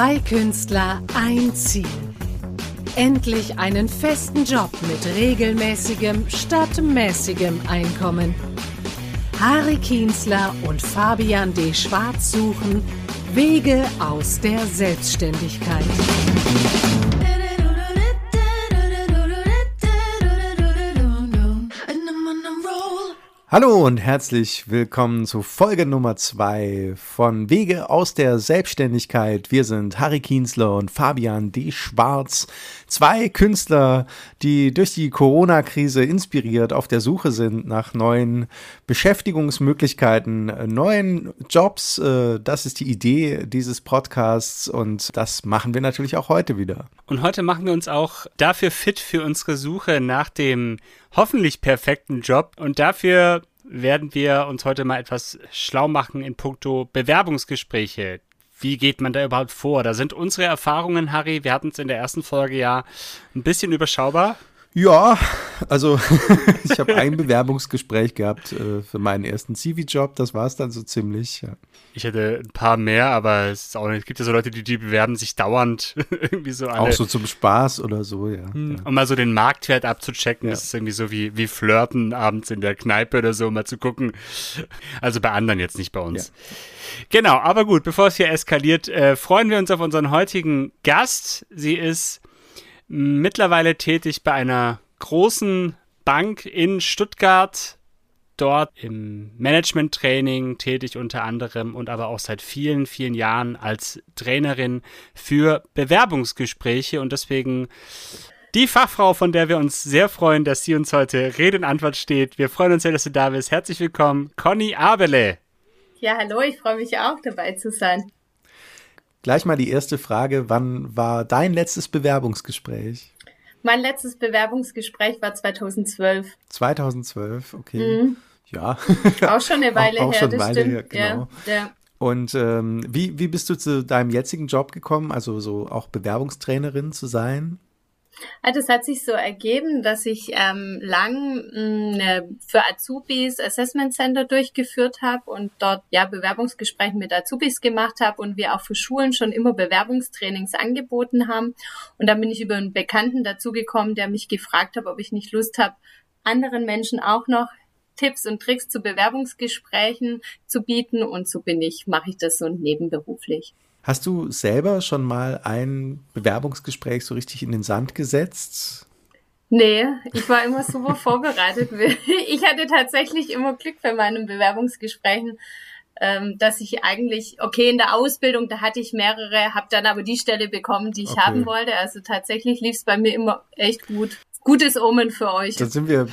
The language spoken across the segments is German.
Zwei Künstler, ein Ziel. Endlich einen festen Job mit regelmäßigem statt mäßigem Einkommen. Harry Kienzler und Fabian D. Schwarz suchen Wege aus der Selbstständigkeit. Hallo und herzlich willkommen zu Folge Nummer zwei von Wege aus der Selbstständigkeit. Wir sind Harry Kienzler und Fabian D. Schwarz. Zwei Künstler, die durch die Corona-Krise inspiriert auf der Suche sind nach neuen Beschäftigungsmöglichkeiten, neuen Jobs. Äh, das ist die Idee dieses Podcasts und das machen wir natürlich auch heute wieder. Und heute machen wir uns auch dafür fit für unsere Suche nach dem hoffentlich perfekten Job. Und dafür werden wir uns heute mal etwas schlau machen in puncto Bewerbungsgespräche. Wie geht man da überhaupt vor? Da sind unsere Erfahrungen, Harry, wir hatten es in der ersten Folge ja ein bisschen überschaubar. Ja, also ich habe ein Bewerbungsgespräch gehabt äh, für meinen ersten CV-Job. Das war es dann so ziemlich. Ja. Ich hätte ein paar mehr, aber es, ist auch, es gibt ja so Leute, die, die bewerben sich dauernd irgendwie so alle. Auch so zum Spaß oder so, ja. Hm, um mal so den Marktwert abzuchecken. Ja. Das ist irgendwie so wie, wie Flirten abends in der Kneipe oder so, mal zu gucken. Also bei anderen jetzt nicht bei uns. Ja. Genau, aber gut, bevor es hier eskaliert, äh, freuen wir uns auf unseren heutigen Gast. Sie ist mittlerweile tätig bei einer großen Bank in Stuttgart, dort im Management-Training tätig unter anderem und aber auch seit vielen, vielen Jahren als Trainerin für Bewerbungsgespräche und deswegen die Fachfrau, von der wir uns sehr freuen, dass sie uns heute Rede und Antwort steht. Wir freuen uns sehr, dass du da bist. Herzlich willkommen, Conny Abele. Ja, hallo, ich freue mich auch dabei zu sein. Gleich mal die erste Frage. Wann war dein letztes Bewerbungsgespräch? Mein letztes Bewerbungsgespräch war 2012. 2012, okay. Mhm. Ja. Auch schon eine Weile auch, auch her, schon eine Weile stimmt. Her, genau. Ja, ja. Und ähm, wie, wie bist du zu deinem jetzigen Job gekommen, also so auch Bewerbungstrainerin zu sein? Also es hat sich so ergeben, dass ich ähm, lang mh, mm, für Azubis Assessment Center durchgeführt habe und dort ja Bewerbungsgespräche mit Azubis gemacht habe und wir auch für Schulen schon immer Bewerbungstrainings angeboten haben. Und dann bin ich über einen Bekannten dazugekommen, der mich gefragt hat, ob ich nicht Lust habe, anderen Menschen auch noch Tipps und Tricks zu Bewerbungsgesprächen zu bieten. Und so bin ich, mache ich das so nebenberuflich. Hast du selber schon mal ein Bewerbungsgespräch so richtig in den Sand gesetzt? Nee, ich war immer super vorbereitet. Ich hatte tatsächlich immer Glück bei meinen Bewerbungsgesprächen, ähm, dass ich eigentlich, okay, in der Ausbildung, da hatte ich mehrere, habe dann aber die Stelle bekommen, die ich okay. haben wollte. Also tatsächlich lief es bei mir immer echt gut. Gutes Omen für euch. Dann sind wir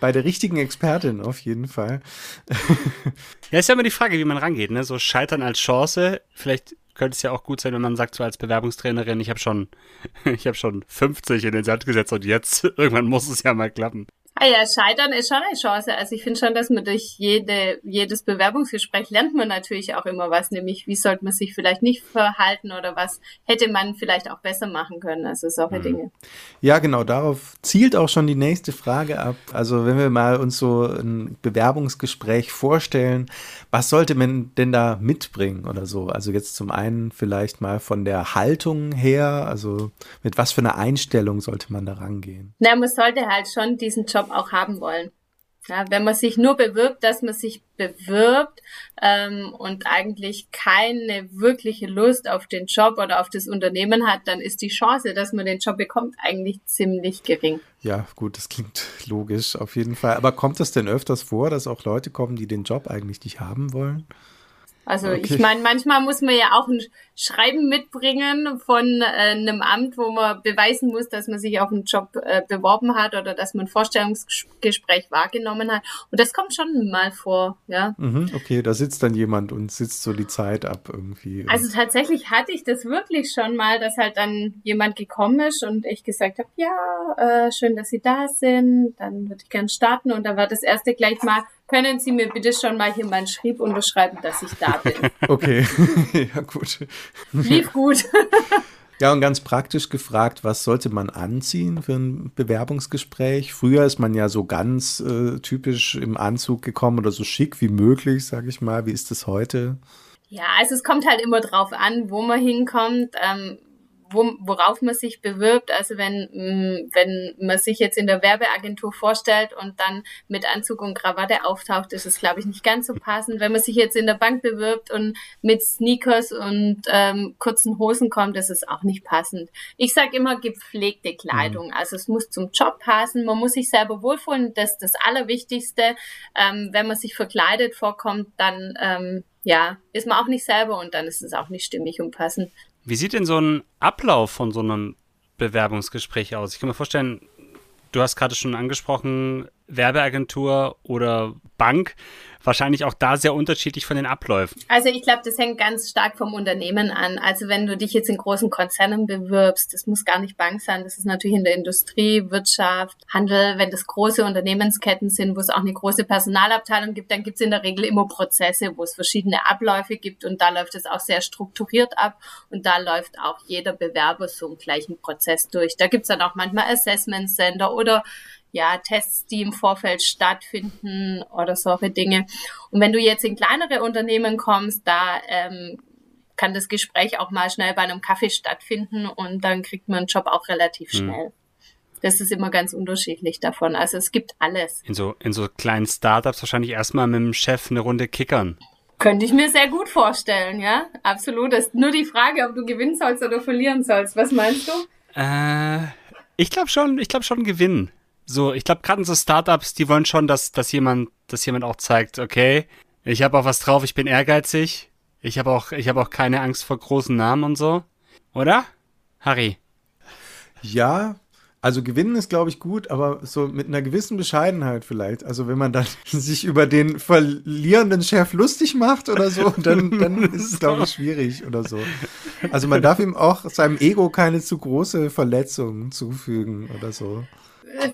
bei der richtigen Expertin auf jeden Fall. ja, ist ja immer die Frage, wie man rangeht, ne? So scheitern als Chance. Vielleicht könnte es ja auch gut sein, wenn man sagt, so als Bewerbungstrainerin, ich habe schon, ich habe schon 50 in den Sand gesetzt und jetzt irgendwann muss es ja mal klappen. Ah ja, Scheitern ist schon eine Chance. Also ich finde schon, dass man durch jede, jedes Bewerbungsgespräch lernt man natürlich auch immer was, nämlich wie sollte man sich vielleicht nicht verhalten oder was hätte man vielleicht auch besser machen können. Also solche mhm. Dinge. Ja, genau, darauf zielt auch schon die nächste Frage ab. Also wenn wir mal uns so ein Bewerbungsgespräch vorstellen, was sollte man denn da mitbringen oder so? Also jetzt zum einen vielleicht mal von der Haltung her, also mit was für einer Einstellung sollte man da rangehen? Na, man sollte halt schon diesen Job Job auch haben wollen. Ja, wenn man sich nur bewirbt, dass man sich bewirbt ähm, und eigentlich keine wirkliche Lust auf den Job oder auf das Unternehmen hat, dann ist die Chance, dass man den Job bekommt, eigentlich ziemlich gering. Ja, gut, das klingt logisch auf jeden Fall. Aber kommt es denn öfters vor, dass auch Leute kommen, die den Job eigentlich nicht haben wollen? Also okay. ich meine, manchmal muss man ja auch ein Schreiben mitbringen von äh, einem Amt, wo man beweisen muss, dass man sich auf einen Job äh, beworben hat oder dass man ein Vorstellungsgespräch wahrgenommen hat. Und das kommt schon mal vor, ja. Mhm, okay, da sitzt dann jemand und sitzt so die Zeit ab irgendwie. Also tatsächlich hatte ich das wirklich schon mal, dass halt dann jemand gekommen ist und ich gesagt habe, ja, äh, schön, dass Sie da sind, dann würde ich gern starten. Und da war das erste gleich mal, können Sie mir bitte schon mal hier meinen Schrieb unterschreiben, dass ich da bin? Okay, ja gut. Lief gut. Ja, und ganz praktisch gefragt, was sollte man anziehen für ein Bewerbungsgespräch? Früher ist man ja so ganz äh, typisch im Anzug gekommen oder so schick wie möglich, sage ich mal. Wie ist das heute? Ja, also es kommt halt immer drauf an, wo man hinkommt. Ähm, wo, worauf man sich bewirbt. Also wenn, mm, wenn man sich jetzt in der Werbeagentur vorstellt und dann mit Anzug und Krawatte auftaucht, ist es, glaube ich, nicht ganz so passend. Wenn man sich jetzt in der Bank bewirbt und mit Sneakers und ähm, kurzen Hosen kommt, ist es auch nicht passend. Ich sage immer gepflegte Kleidung. Mhm. Also es muss zum Job passen, man muss sich selber wohlfühlen. Das ist das Allerwichtigste. Ähm, wenn man sich verkleidet vorkommt, dann ähm, ja, ist man auch nicht selber und dann ist es auch nicht stimmig und passend. Wie sieht denn so ein Ablauf von so einem Bewerbungsgespräch aus? Ich kann mir vorstellen, du hast gerade schon angesprochen, Werbeagentur oder Bank wahrscheinlich auch da sehr unterschiedlich von den Abläufen. Also ich glaube, das hängt ganz stark vom Unternehmen an. Also wenn du dich jetzt in großen Konzernen bewirbst, das muss gar nicht Bank sein, das ist natürlich in der Industrie, Wirtschaft, Handel, wenn das große Unternehmensketten sind, wo es auch eine große Personalabteilung gibt, dann gibt es in der Regel immer Prozesse, wo es verschiedene Abläufe gibt und da läuft es auch sehr strukturiert ab und da läuft auch jeder Bewerber so einen gleichen Prozess durch. Da gibt es dann auch manchmal Assessment Center oder ja, Tests, die im Vorfeld stattfinden oder solche Dinge. Und wenn du jetzt in kleinere Unternehmen kommst, da ähm, kann das Gespräch auch mal schnell bei einem Kaffee stattfinden und dann kriegt man einen Job auch relativ hm. schnell. Mhm. Das ist immer ganz unterschiedlich davon. Also es gibt alles. In so, in so kleinen Startups wahrscheinlich erstmal mit dem Chef eine Runde kickern. Könnte ich mir sehr gut vorstellen, ja. Absolut. Das ist nur die Frage, ob du gewinnen sollst oder verlieren sollst. Was meinst du? Äh, ich glaube schon, ich glaube schon gewinnen. So, ich glaube, gerade so Startups, die wollen schon, dass, dass jemand, dass jemand auch zeigt, okay, ich habe auch was drauf, ich bin ehrgeizig, ich habe auch, ich habe auch keine Angst vor großen Namen und so, oder? Harry? Ja, also gewinnen ist, glaube ich, gut, aber so mit einer gewissen Bescheidenheit vielleicht. Also wenn man dann sich über den verlierenden Chef lustig macht oder so, dann, dann ist es, glaube ich, schwierig oder so. Also man darf ihm auch seinem Ego keine zu große Verletzung zufügen oder so.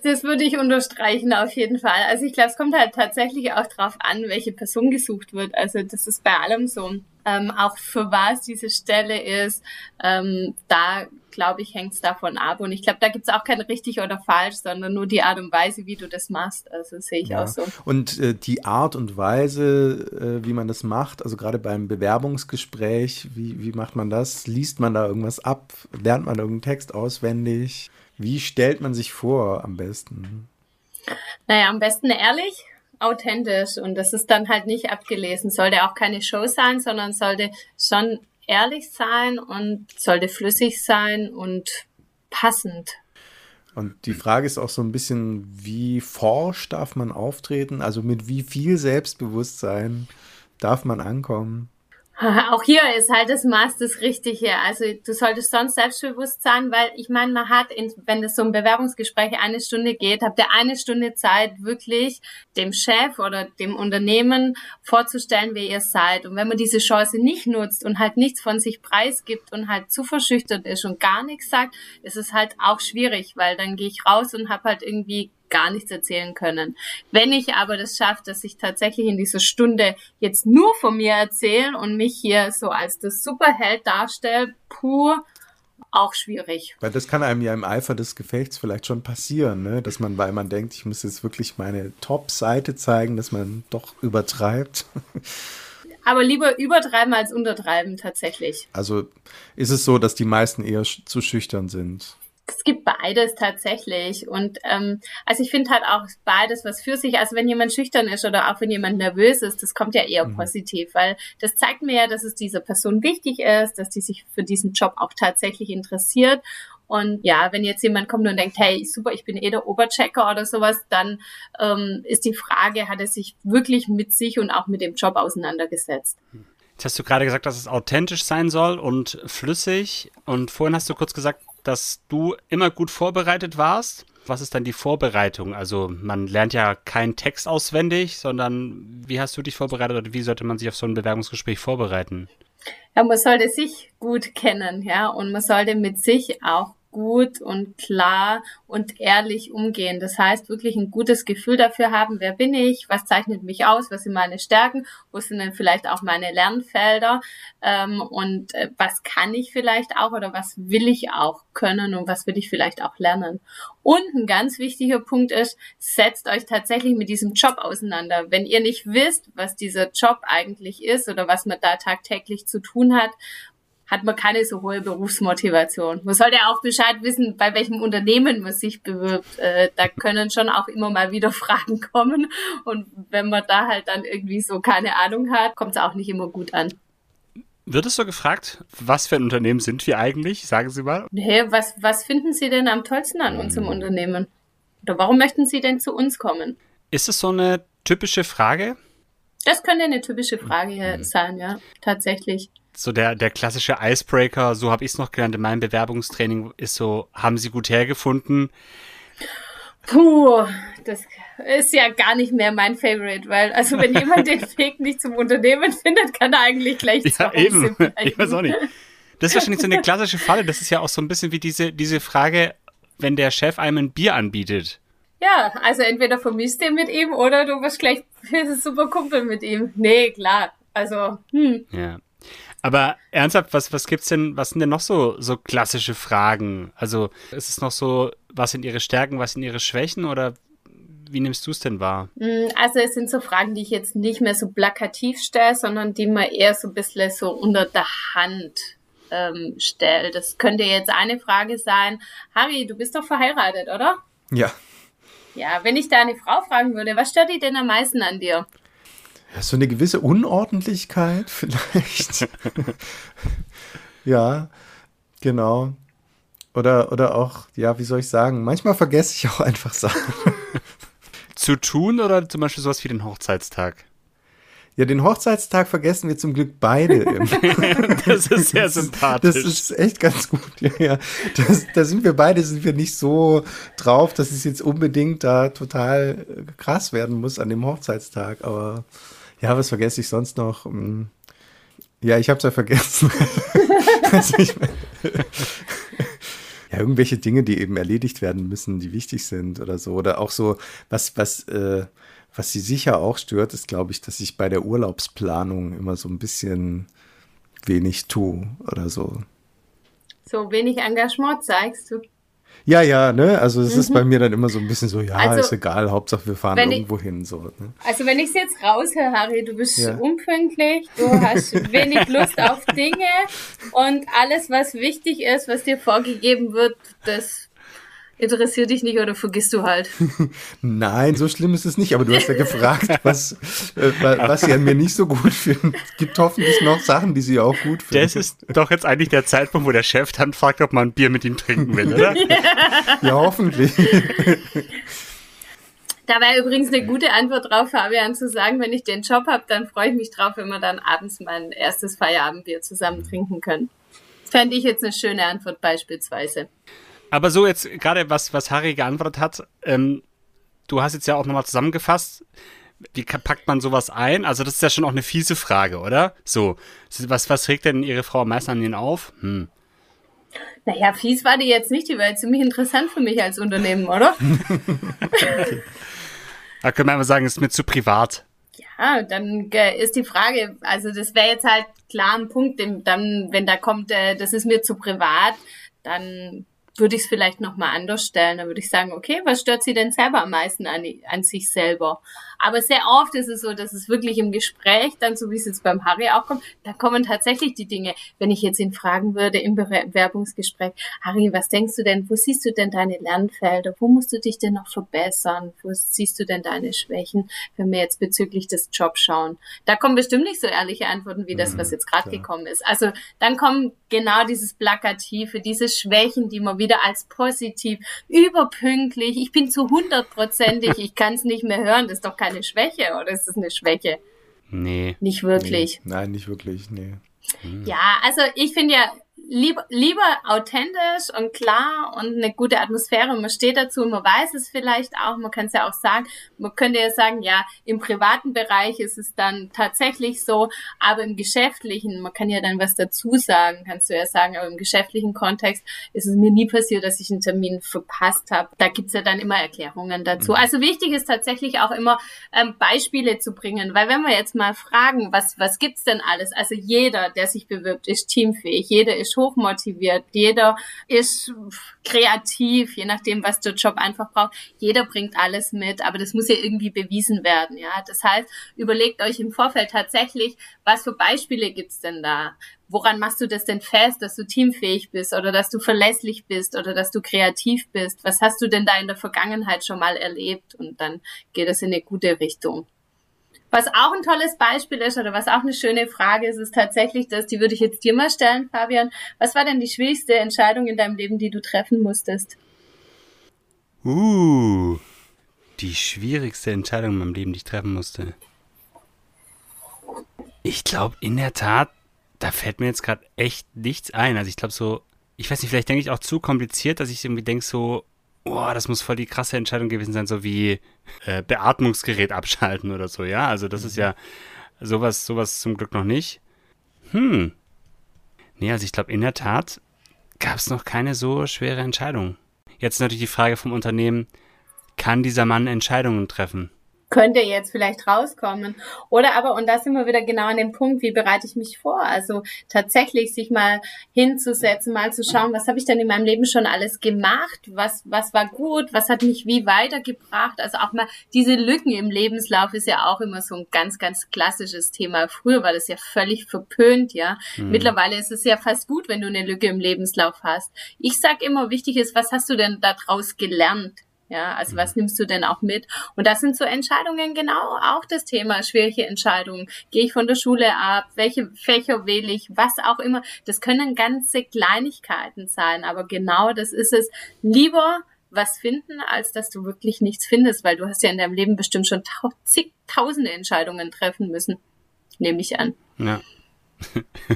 Das würde ich unterstreichen auf jeden Fall. Also ich glaube, es kommt halt tatsächlich auch drauf an, welche Person gesucht wird. Also das ist bei allem so. Ähm, auch für was diese Stelle ist, ähm, da glaube ich, hängt es davon ab. Und ich glaube, da gibt es auch kein richtig oder falsch, sondern nur die Art und Weise, wie du das machst. Also sehe ich ja. auch so. Und äh, die Art und Weise, äh, wie man das macht, also gerade beim Bewerbungsgespräch, wie, wie macht man das? Liest man da irgendwas ab? Lernt man irgendeinen Text auswendig? Wie stellt man sich vor am besten? Naja, am besten ehrlich, authentisch. Und das ist dann halt nicht abgelesen. Sollte auch keine Show sein, sondern sollte schon ehrlich sein und sollte flüssig sein und passend. Und die Frage ist auch so ein bisschen, wie forsch darf man auftreten? Also mit wie viel Selbstbewusstsein darf man ankommen? Auch hier ist halt das Maß das Richtige. Also du solltest sonst selbstbewusst sein, weil ich meine, man hat, in, wenn es so ein Bewerbungsgespräch eine Stunde geht, habt ihr eine Stunde Zeit, wirklich dem Chef oder dem Unternehmen vorzustellen, wer ihr seid. Und wenn man diese Chance nicht nutzt und halt nichts von sich preisgibt und halt zu verschüchtert ist und gar nichts sagt, ist es halt auch schwierig, weil dann gehe ich raus und habe halt irgendwie gar nichts erzählen können. Wenn ich aber das schaffe, dass ich tatsächlich in dieser Stunde jetzt nur von mir erzähle und mich hier so als das Superheld darstelle, pur, auch schwierig. Weil das kann einem ja im Eifer des Gefechts vielleicht schon passieren, ne? dass man, weil man denkt, ich muss jetzt wirklich meine Top-Seite zeigen, dass man doch übertreibt. Aber lieber übertreiben als untertreiben tatsächlich. Also ist es so, dass die meisten eher zu schüchtern sind? Es gibt beides tatsächlich. Und ähm, also ich finde halt auch beides was für sich. Also wenn jemand schüchtern ist oder auch wenn jemand nervös ist, das kommt ja eher mhm. positiv, weil das zeigt mir ja, dass es dieser Person wichtig ist, dass die sich für diesen Job auch tatsächlich interessiert. Und ja, wenn jetzt jemand kommt und denkt, hey, super, ich bin eh der Oberchecker oder sowas, dann ähm, ist die Frage, hat er sich wirklich mit sich und auch mit dem Job auseinandergesetzt? Jetzt hast du gerade gesagt, dass es authentisch sein soll und flüssig. Und vorhin hast du kurz gesagt, dass du immer gut vorbereitet warst. Was ist dann die Vorbereitung? Also man lernt ja keinen Text auswendig, sondern wie hast du dich vorbereitet oder wie sollte man sich auf so ein Bewerbungsgespräch vorbereiten? Ja, man sollte sich gut kennen, ja, und man sollte mit sich auch gut und klar und ehrlich umgehen. Das heißt, wirklich ein gutes Gefühl dafür haben, wer bin ich, was zeichnet mich aus, was sind meine Stärken, wo sind denn vielleicht auch meine Lernfelder ähm, und äh, was kann ich vielleicht auch oder was will ich auch können und was will ich vielleicht auch lernen. Und ein ganz wichtiger Punkt ist, setzt euch tatsächlich mit diesem Job auseinander. Wenn ihr nicht wisst, was dieser Job eigentlich ist oder was man da tagtäglich zu tun hat hat man keine so hohe Berufsmotivation. Man sollte auch Bescheid wissen, bei welchem Unternehmen man sich bewirbt. Äh, da können schon auch immer mal wieder Fragen kommen. Und wenn man da halt dann irgendwie so keine Ahnung hat, kommt es auch nicht immer gut an. Wird es so gefragt, was für ein Unternehmen sind wir eigentlich? Sagen Sie mal. Nee, was, was finden Sie denn am tollsten an unserem hm. Unternehmen? Oder warum möchten Sie denn zu uns kommen? Ist es so eine typische Frage? Das könnte eine typische Frage mhm. sein, ja, tatsächlich so der, der klassische Icebreaker, so habe ich es noch gelernt in meinem Bewerbungstraining, ist so, haben Sie gut hergefunden? Puh, das ist ja gar nicht mehr mein Favorite, weil also wenn jemand den Weg nicht zum Unternehmen findet, kann er eigentlich gleich ja, zu eben. Ich weiß auch nicht. Das ist wahrscheinlich so eine klassische Falle. Das ist ja auch so ein bisschen wie diese, diese Frage, wenn der Chef einem ein Bier anbietet. Ja, also entweder vermisst ihr mit ihm oder du wirst gleich super Kumpel mit ihm. Nee, klar. Also, hm. Ja. Aber ernsthaft, was, was gibt's denn, was sind denn noch so, so klassische Fragen? Also, ist es noch so, was sind ihre Stärken, was sind ihre Schwächen oder wie nimmst du es denn wahr? Mm, also es sind so Fragen, die ich jetzt nicht mehr so plakativ stelle, sondern die man eher so ein bisschen so unter der Hand ähm, stellt. Das könnte jetzt eine Frage sein. Harry, du bist doch verheiratet, oder? Ja. Ja, wenn ich deine Frau fragen würde, was stört die denn am meisten an dir? Ja, so eine gewisse Unordentlichkeit vielleicht. ja, genau. Oder, oder auch, ja, wie soll ich sagen, manchmal vergesse ich auch einfach Sachen. Zu tun oder zum Beispiel sowas wie den Hochzeitstag? Ja, den Hochzeitstag vergessen wir zum Glück beide. das ist sehr sympathisch. Das ist echt ganz gut. Ja, ja. Das, da sind wir beide, sind wir nicht so drauf, dass es jetzt unbedingt da total krass werden muss an dem Hochzeitstag. Aber ja, was vergesse ich sonst noch? Hm. Ja, ich habe es ja vergessen. also ich, ja, irgendwelche Dinge, die eben erledigt werden müssen, die wichtig sind oder so. Oder auch so, was, was, äh, was sie sicher auch stört, ist, glaube ich, dass ich bei der Urlaubsplanung immer so ein bisschen wenig tue oder so. So wenig Engagement zeigst du. Ja, ja, ne? Also es mhm. ist bei mir dann immer so ein bisschen so, ja, also, ist egal, Hauptsache wir fahren irgendwo hin. So, ne? Also wenn ich es jetzt raushöre, Harry, du bist ja. unpünktlich, du hast wenig Lust auf Dinge und alles, was wichtig ist, was dir vorgegeben wird, das interessiert dich nicht oder vergisst du halt? Nein, so schlimm ist es nicht. Aber du hast ja gefragt, was, äh, was sie an mir nicht so gut finden. Es gibt hoffentlich noch Sachen, die sie auch gut finden. Das ist doch jetzt eigentlich der Zeitpunkt, wo der Chef dann fragt, ob man ein Bier mit ihm trinken will, oder? ja, hoffentlich. Da wäre übrigens eine gute Antwort drauf, Fabian, zu sagen, wenn ich den Job habe, dann freue ich mich drauf, wenn wir dann abends mein erstes Feierabendbier zusammen trinken können. Fände ich jetzt eine schöne Antwort beispielsweise. Aber so jetzt gerade was, was Harry geantwortet hat, ähm, du hast jetzt ja auch nochmal zusammengefasst, wie packt man sowas ein? Also das ist ja schon auch eine fiese Frage, oder? So, was, was regt denn Ihre Frau am meisten an Ihnen auf? Hm. Naja, fies war die jetzt nicht, die war jetzt ziemlich interessant für mich als Unternehmen, oder? okay. Da können wir einfach sagen, es ist mir zu privat. Ja, dann ist die Frage, also das wäre jetzt halt klar ein Punkt, dann, wenn da kommt, äh, das ist mir zu privat, dann würde ich es vielleicht nochmal anders stellen. Da würde ich sagen, okay, was stört sie denn selber am meisten an, an sich selber? Aber sehr oft ist es so, dass es wirklich im Gespräch, dann so wie es jetzt beim Harry auch kommt, da kommen tatsächlich die Dinge. Wenn ich jetzt ihn fragen würde im Bewerbungsgespräch, Harry, was denkst du denn, wo siehst du denn deine Lernfelder? Wo musst du dich denn noch verbessern? Wo siehst du denn deine Schwächen, wenn wir jetzt bezüglich des Jobs schauen? Da kommen bestimmt nicht so ehrliche Antworten wie das, was mhm, jetzt gerade gekommen ist. Also dann kommen genau dieses Plakative, diese Schwächen, die man wieder als positiv, überpünktlich, ich bin zu hundertprozentig, ich kann es nicht mehr hören, das ist doch kein eine Schwäche oder ist es eine Schwäche? Nee. Nicht wirklich. Nee. Nein, nicht wirklich, nee. Ja, also ich finde ja, lieber, lieber authentisch und klar und eine gute Atmosphäre. Man steht dazu, man weiß es vielleicht auch, man kann es ja auch sagen. Man könnte ja sagen, ja, im privaten Bereich ist es dann tatsächlich so, aber im geschäftlichen, man kann ja dann was dazu sagen, kannst du ja sagen, aber im geschäftlichen Kontext ist es mir nie passiert, dass ich einen Termin verpasst habe. Da gibt's ja dann immer Erklärungen dazu. Mhm. Also wichtig ist tatsächlich auch immer ähm, Beispiele zu bringen, weil wenn wir jetzt mal fragen, was, was gibt's denn alles? Also jeder, der sich bewirbt, ist teamfähig, jeder ist hochmotiviert, jeder ist kreativ, je nachdem, was der Job einfach braucht. Jeder bringt alles mit, aber das muss ja irgendwie bewiesen werden. Ja, das heißt, überlegt euch im Vorfeld tatsächlich, was für Beispiele gibt's denn da? Woran machst du das denn fest, dass du teamfähig bist oder dass du verlässlich bist oder dass du kreativ bist? Was hast du denn da in der Vergangenheit schon mal erlebt? Und dann geht es in eine gute Richtung. Was auch ein tolles Beispiel ist oder was auch eine schöne Frage ist, ist tatsächlich, dass die würde ich jetzt dir mal stellen, Fabian. Was war denn die schwierigste Entscheidung in deinem Leben, die du treffen musstest? Uh, die schwierigste Entscheidung in meinem Leben, die ich treffen musste. Ich glaube, in der Tat, da fällt mir jetzt gerade echt nichts ein. Also ich glaube so, ich weiß nicht, vielleicht denke ich auch zu kompliziert, dass ich irgendwie denke so, oh, das muss voll die krasse Entscheidung gewesen sein, so wie äh, Beatmungsgerät abschalten oder so, ja. Also das mhm. ist ja sowas, sowas zum Glück noch nicht. Hm. Nee, also ich glaube, in der Tat gab es noch keine so schwere Entscheidung. Jetzt natürlich die Frage vom Unternehmen, kann dieser Mann Entscheidungen treffen? Könnte jetzt vielleicht rauskommen. Oder aber, und da sind wir wieder genau an dem Punkt, wie bereite ich mich vor? Also tatsächlich sich mal hinzusetzen, mal zu schauen, was habe ich denn in meinem Leben schon alles gemacht? Was, was war gut? Was hat mich wie weitergebracht? Also auch mal diese Lücken im Lebenslauf ist ja auch immer so ein ganz, ganz klassisches Thema. Früher war das ja völlig verpönt, ja. Mhm. Mittlerweile ist es ja fast gut, wenn du eine Lücke im Lebenslauf hast. Ich sag immer, wichtig ist, was hast du denn daraus gelernt? Ja, also was mhm. nimmst du denn auch mit? Und das sind so Entscheidungen genau auch das Thema, schwierige Entscheidungen. Gehe ich von der Schule ab? Welche Fächer wähle ich? Was auch immer. Das können ganze Kleinigkeiten sein, aber genau das ist es. Lieber was finden, als dass du wirklich nichts findest, weil du hast ja in deinem Leben bestimmt schon zigtausende Entscheidungen treffen müssen, nehme ich an. Ja.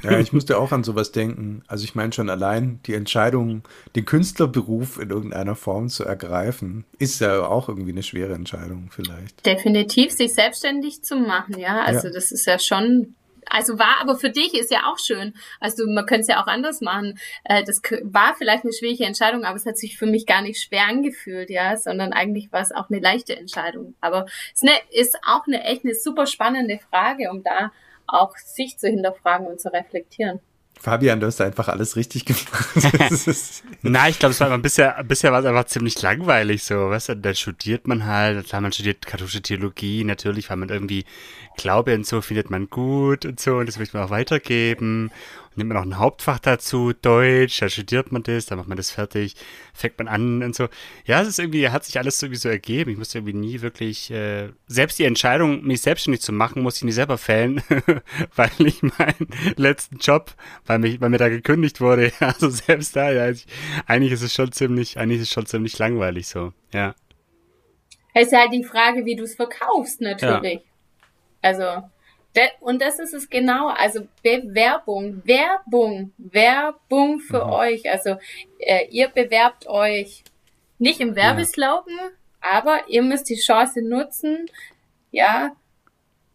Ja, ich musste auch an sowas denken. Also ich meine schon allein die Entscheidung, den Künstlerberuf in irgendeiner Form zu ergreifen, ist ja auch irgendwie eine schwere Entscheidung vielleicht. Definitiv, sich selbstständig zu machen, ja. Also ja. das ist ja schon also war aber für dich ist ja auch schön. Also man könnte es ja auch anders machen. Äh, das war vielleicht eine schwierige Entscheidung, aber es hat sich für mich gar nicht schwer angefühlt, ja, sondern eigentlich war es auch eine leichte Entscheidung. Aber es ist auch eine echt eine super spannende Frage, um da auch sich zu hinterfragen und zu reflektieren. Fabian, du hast einfach alles richtig gemacht. Na, ich glaube, es war einfach bisher, bisher war es einfach ziemlich langweilig so, weißt du, dann studiert man halt, klar, man studiert katholische Theologie, natürlich, weil man irgendwie Glaube und so findet man gut und so und das möchte man auch weitergeben nimmt man noch ein Hauptfach dazu, Deutsch, da studiert man das, dann macht man das fertig, fängt man an und so. Ja, es ist irgendwie, hat sich alles irgendwie so ergeben. Ich musste irgendwie nie wirklich, äh, selbst die Entscheidung, mich selbstständig zu machen, musste ich nie selber fällen, weil ich meinen letzten Job, weil, mich, weil mir da gekündigt wurde, also selbst da, ja, ich, eigentlich ist es schon ziemlich, eigentlich ist es schon ziemlich langweilig so, ja. Es ist halt die Frage, wie du es verkaufst, natürlich. Ja. Also, und das ist es genau, also Bewerbung, Werbung, Werbung für mhm. euch. Also äh, ihr bewerbt euch nicht im Werbeslogan, ja. aber ihr müsst die Chance nutzen, ja,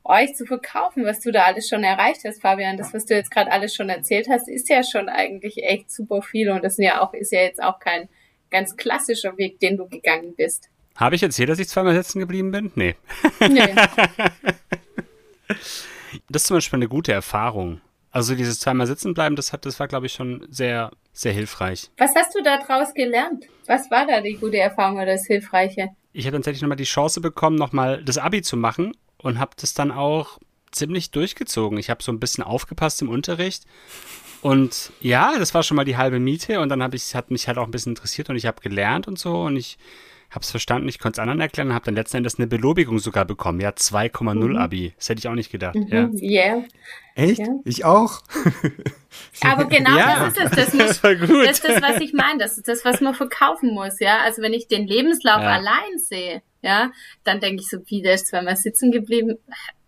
euch zu verkaufen, was du da alles schon erreicht hast, Fabian. Das, was du jetzt gerade alles schon erzählt hast, ist ja schon eigentlich echt super viel und das ist ja auch, ist ja jetzt auch kein ganz klassischer Weg, den du gegangen bist. Habe ich erzählt, dass ich zweimal sitzen geblieben bin? Nee. Nee. Das ist zum Beispiel eine gute Erfahrung. Also dieses zweimal sitzen bleiben, das hat, das war, glaube ich, schon sehr, sehr hilfreich. Was hast du da draus gelernt? Was war da die gute Erfahrung oder das Hilfreiche? Ich habe tatsächlich nochmal die Chance bekommen, nochmal das Abi zu machen und habe das dann auch ziemlich durchgezogen. Ich habe so ein bisschen aufgepasst im Unterricht und ja, das war schon mal die halbe Miete und dann habe ich, hat mich halt auch ein bisschen interessiert und ich habe gelernt und so und ich habe es verstanden, ich konnte es anderen erklären und habe dann letzten Endes eine Belobigung sogar bekommen. Ja, 2,0 mhm. Abi. Das hätte ich auch nicht gedacht. Mhm. Ja. Yeah. Echt? Ja. Ich auch. Aber genau ja. das ist es. Das, muss, das, das ist das, was ich meine. Das ist das, was man verkaufen muss. Ja, also wenn ich den Lebenslauf ja. allein sehe, ja, dann denke ich so, wie der ist zweimal sitzen geblieben.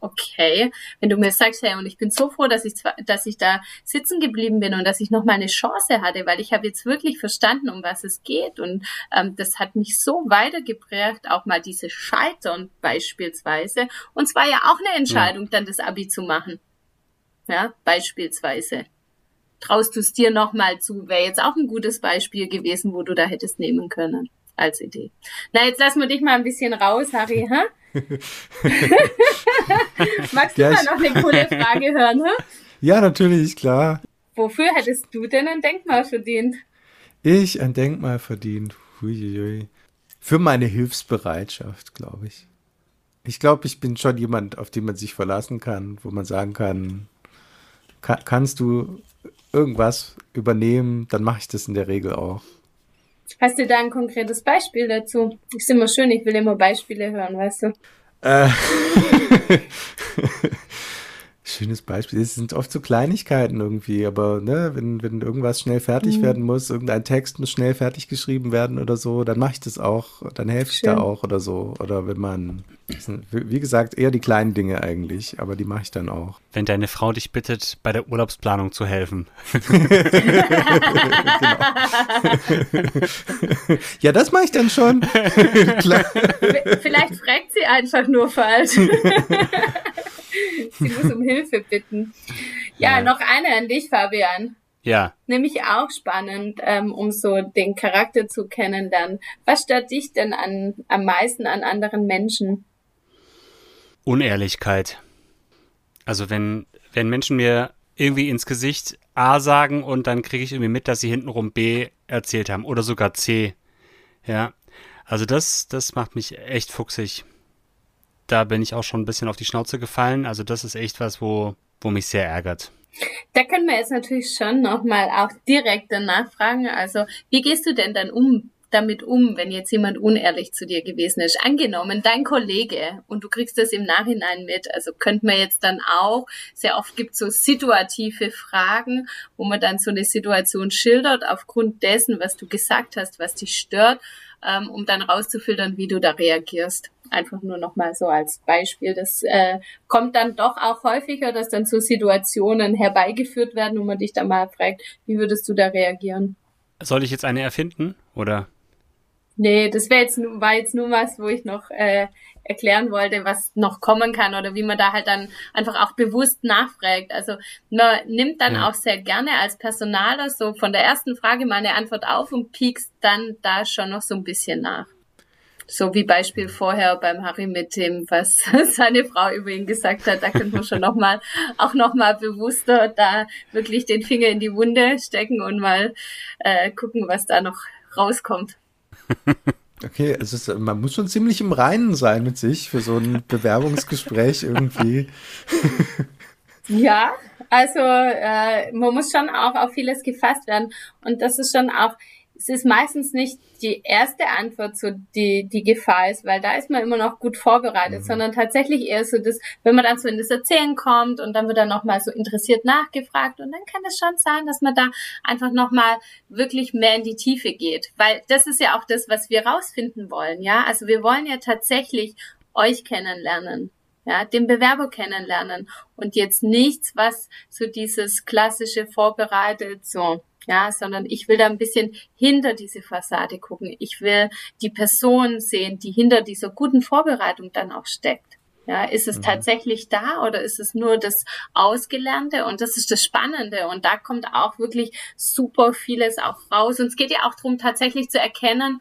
Okay, wenn du mir sagst, hey, und ich bin so froh, dass ich, zwar, dass ich da sitzen geblieben bin und dass ich noch mal eine Chance hatte, weil ich habe jetzt wirklich verstanden, um was es geht und ähm, das hat mich so weitergeprägt, auch mal diese Scheitern beispielsweise. Und zwar ja auch eine Entscheidung, ja. dann das Abi zu machen. Ja, beispielsweise. Traust du es dir noch mal zu, wäre jetzt auch ein gutes Beispiel gewesen, wo du da hättest nehmen können als Idee. Na, jetzt lassen wir dich mal ein bisschen raus, Harry, hä? Magst du ja, mal noch eine coole Frage hören? Hä? Ja, natürlich, klar. Wofür hättest du denn ein Denkmal verdient? Ich ein Denkmal verdient. Huiuiui. Für meine Hilfsbereitschaft, glaube ich. Ich glaube, ich bin schon jemand, auf den man sich verlassen kann, wo man sagen kann, kann kannst du irgendwas übernehmen, dann mache ich das in der Regel auch. Hast du da ein konkretes Beispiel dazu? Ist immer schön, ich will immer Beispiele hören, weißt du. Äh, Schönes Beispiel. Es sind oft so Kleinigkeiten irgendwie, aber ne, wenn, wenn irgendwas schnell fertig mhm. werden muss, irgendein Text muss schnell fertig geschrieben werden oder so, dann mache ich das auch, dann helfe ich da auch oder so. Oder wenn man, wie gesagt, eher die kleinen Dinge eigentlich, aber die mache ich dann auch. Wenn deine Frau dich bittet, bei der Urlaubsplanung zu helfen. ja, das mache ich dann schon. Vielleicht fragt sie einfach nur falsch. Sie muss um Hilfe bitten. Ja, ja, noch eine an dich, Fabian. Ja. Nämlich auch spannend, ähm, um so den Charakter zu kennenlernen. Was stört dich denn an, am meisten an anderen Menschen? Unehrlichkeit. Also wenn, wenn Menschen mir irgendwie ins Gesicht A sagen und dann kriege ich irgendwie mit, dass sie hintenrum B erzählt haben oder sogar C. Ja. Also das, das macht mich echt fuchsig da bin ich auch schon ein bisschen auf die Schnauze gefallen. Also das ist echt was, wo, wo mich sehr ärgert. Da können wir jetzt natürlich schon nochmal auch direkt danach fragen. Also wie gehst du denn dann um damit um, wenn jetzt jemand unehrlich zu dir gewesen ist? Angenommen, dein Kollege und du kriegst das im Nachhinein mit. Also könnte man jetzt dann auch, sehr oft gibt so situative Fragen, wo man dann so eine Situation schildert aufgrund dessen, was du gesagt hast, was dich stört, ähm, um dann rauszufiltern, wie du da reagierst. Einfach nur nochmal so als Beispiel. Das äh, kommt dann doch auch häufiger, dass dann so Situationen herbeigeführt werden, wo man dich dann mal fragt, wie würdest du da reagieren? Soll ich jetzt eine erfinden oder? Nee, das wäre jetzt war jetzt nur was, wo ich noch äh, erklären wollte, was noch kommen kann oder wie man da halt dann einfach auch bewusst nachfragt. Also man nimmt dann ja. auch sehr gerne als Personaler so von der ersten Frage mal eine Antwort auf und piekst dann da schon noch so ein bisschen nach. So wie Beispiel vorher beim Harry mit dem, was seine Frau über ihn gesagt hat, da können wir schon nochmal, auch nochmal bewusster da wirklich den Finger in die Wunde stecken und mal äh, gucken, was da noch rauskommt. Okay, es ist, man muss schon ziemlich im Reinen sein mit sich für so ein Bewerbungsgespräch irgendwie. Ja, also äh, man muss schon auch auf vieles gefasst werden. Und das ist schon auch, es ist meistens nicht die erste Antwort, so die, die Gefahr ist, weil da ist man immer noch gut vorbereitet, mhm. sondern tatsächlich eher so das, wenn man dann so in das Erzählen kommt und dann wird dann nochmal so interessiert nachgefragt und dann kann es schon sein, dass man da einfach nochmal wirklich mehr in die Tiefe geht, weil das ist ja auch das, was wir rausfinden wollen, ja, also wir wollen ja tatsächlich euch kennenlernen ja, den Bewerber kennenlernen und jetzt nichts, was so dieses klassische vorbereitet, so, ja, sondern ich will da ein bisschen hinter diese Fassade gucken. Ich will die Person sehen, die hinter dieser guten Vorbereitung dann auch steckt. Ja, ist es mhm. tatsächlich da oder ist es nur das Ausgelernte? Und das ist das Spannende. Und da kommt auch wirklich super vieles auch raus. Und es geht ja auch darum, tatsächlich zu erkennen,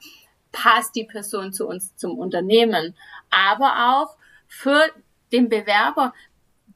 passt die Person zu uns zum Unternehmen, aber auch für den Bewerber,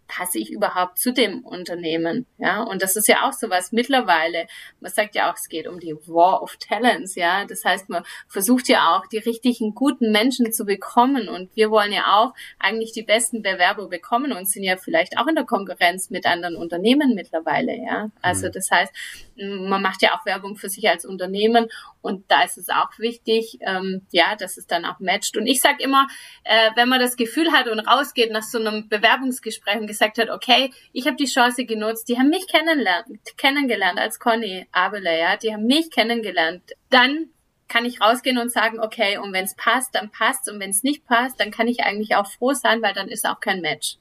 passe ich überhaupt zu dem Unternehmen? Ja, und das ist ja auch so was mittlerweile. Man sagt ja auch, es geht um die War of Talents. Ja, das heißt, man versucht ja auch, die richtigen, guten Menschen zu bekommen. Und wir wollen ja auch eigentlich die besten Bewerber bekommen und sind ja vielleicht auch in der Konkurrenz mit anderen Unternehmen mittlerweile. Ja, also mhm. das heißt, man macht ja auch Werbung für sich als Unternehmen und da ist es auch wichtig, ähm, ja, dass es dann auch matcht. Und ich sage immer, äh, wenn man das Gefühl hat und rausgeht nach so einem Bewerbungsgespräch und gesagt hat, okay, ich habe die Chance genutzt, die haben mich kennengelernt als Conny Abele, ja, die haben mich kennengelernt, dann kann ich rausgehen und sagen, okay, und wenn es passt, dann passt und wenn es nicht passt, dann kann ich eigentlich auch froh sein, weil dann ist auch kein Match.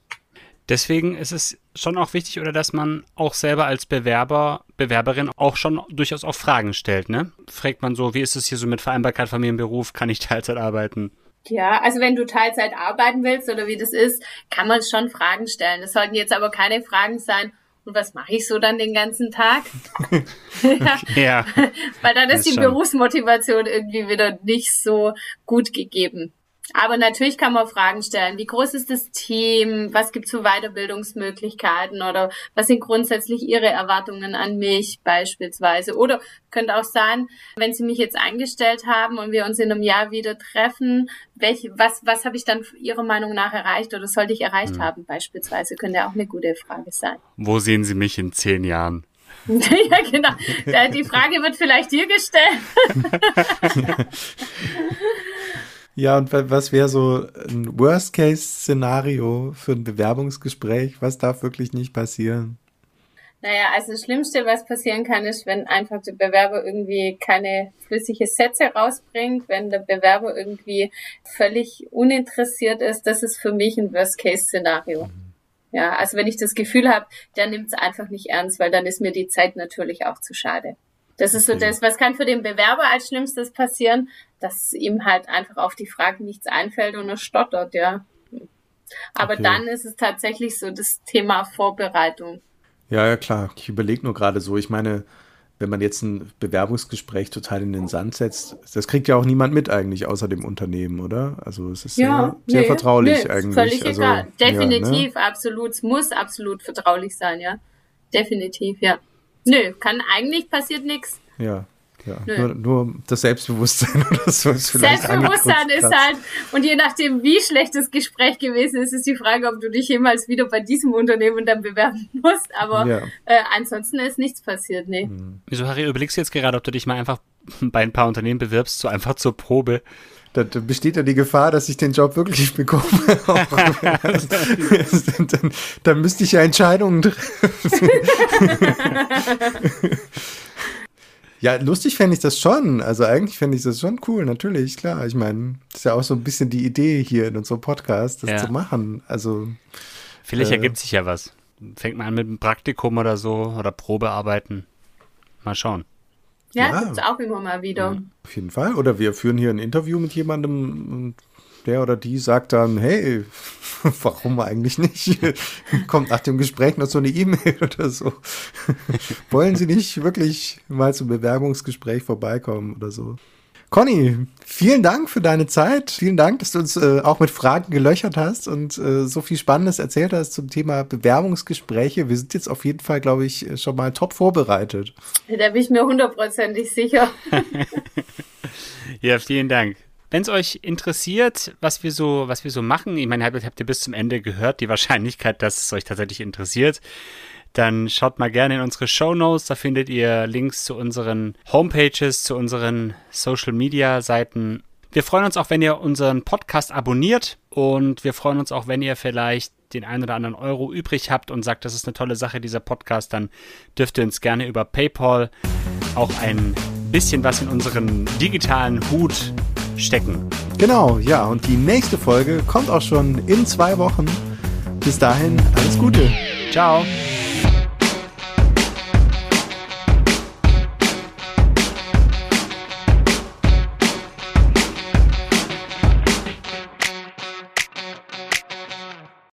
Deswegen ist es schon auch wichtig, oder dass man auch selber als Bewerber, Bewerberin auch schon durchaus auch Fragen stellt, ne? Fragt man so, wie ist es hier so mit Vereinbarkeit Familienberuf? Kann ich Teilzeit arbeiten? Ja, also wenn du Teilzeit arbeiten willst oder wie das ist, kann man schon Fragen stellen. Das sollten jetzt aber keine Fragen sein, und was mache ich so dann den ganzen Tag? ja. Weil dann ist die schon. Berufsmotivation irgendwie wieder nicht so gut gegeben. Aber natürlich kann man Fragen stellen. Wie groß ist das Team? Was gibt es für Weiterbildungsmöglichkeiten? Oder was sind grundsätzlich Ihre Erwartungen an mich beispielsweise? Oder könnte auch sein, wenn Sie mich jetzt eingestellt haben und wir uns in einem Jahr wieder treffen, welche, was, was habe ich dann Ihrer Meinung nach erreicht oder sollte ich erreicht hm. haben beispielsweise? Könnte auch eine gute Frage sein. Wo sehen Sie mich in zehn Jahren? ja, genau. Die Frage wird vielleicht dir gestellt. Ja, und was wäre so ein Worst-Case-Szenario für ein Bewerbungsgespräch? Was darf wirklich nicht passieren? Naja, also das Schlimmste, was passieren kann, ist, wenn einfach der Bewerber irgendwie keine flüssige Sätze rausbringt, wenn der Bewerber irgendwie völlig uninteressiert ist. Das ist für mich ein Worst-Case-Szenario. Mhm. Ja, also wenn ich das Gefühl habe, der nimmt es einfach nicht ernst, weil dann ist mir die Zeit natürlich auch zu schade. Das ist so das, was kann für den Bewerber als Schlimmstes passieren, dass ihm halt einfach auf die Frage nichts einfällt und er stottert, ja. Aber okay. dann ist es tatsächlich so das Thema Vorbereitung. Ja, ja, klar. Ich überlege nur gerade so, ich meine, wenn man jetzt ein Bewerbungsgespräch total in den Sand setzt, das kriegt ja auch niemand mit eigentlich außer dem Unternehmen, oder? Also es ist ja, sehr, sehr nee, vertraulich nee, eigentlich. Völlig also, egal. Definitiv, ja, ne? absolut. Es muss absolut vertraulich sein, ja. Definitiv, ja. Nö, kann eigentlich passiert nichts. Ja. Ja, nur, nur, das Selbstbewusstsein oder so ist vielleicht Selbstbewusstsein ist halt, und je nachdem, wie schlecht das Gespräch gewesen ist, ist die Frage, ob du dich jemals wieder bei diesem Unternehmen dann bewerben musst. Aber ja. äh, ansonsten ist nichts passiert, nee. Mhm. Wieso, Harry, überlegst du jetzt gerade, ob du dich mal einfach bei ein paar Unternehmen bewirbst, so einfach zur Probe? Da, besteht ja die Gefahr, dass ich den Job wirklich bekomme. dann, dann müsste ich ja Entscheidungen treffen. ja, lustig fände ich das schon. Also eigentlich fände ich das schon cool, natürlich, klar. Ich meine, das ist ja auch so ein bisschen die Idee hier in unserem Podcast, das ja. zu machen. Also Vielleicht äh, ergibt sich ja was. Fängt man an mit einem Praktikum oder so oder Probearbeiten. Mal schauen. Ja, ja. gibt es auch immer mal wieder. Auf jeden Fall. Oder wir führen hier ein Interview mit jemandem und der oder die sagt dann, hey, warum eigentlich nicht? Kommt nach dem Gespräch noch so eine E-Mail oder so. Wollen Sie nicht wirklich mal zum Bewerbungsgespräch vorbeikommen oder so? Conny, vielen Dank für deine Zeit. Vielen Dank, dass du uns äh, auch mit Fragen gelöchert hast und äh, so viel Spannendes erzählt hast zum Thema Bewerbungsgespräche. Wir sind jetzt auf jeden Fall, glaube ich, schon mal top vorbereitet. Da bin ich mir hundertprozentig sicher. ja, vielen Dank. Wenn es euch interessiert, was wir so, was wir so machen, ich meine, habt, habt ihr bis zum Ende gehört, die Wahrscheinlichkeit, dass es euch tatsächlich interessiert dann schaut mal gerne in unsere Show Notes. Da findet ihr Links zu unseren Homepages, zu unseren Social Media Seiten. Wir freuen uns auch, wenn ihr unseren Podcast abonniert und wir freuen uns auch, wenn ihr vielleicht den einen oder anderen Euro übrig habt und sagt, das ist eine tolle Sache, dieser Podcast, dann dürft ihr uns gerne über PayPal auch ein bisschen was in unseren digitalen Hut stecken. Genau, ja, und die nächste Folge kommt auch schon in zwei Wochen. Bis dahin, alles Gute. Ciao.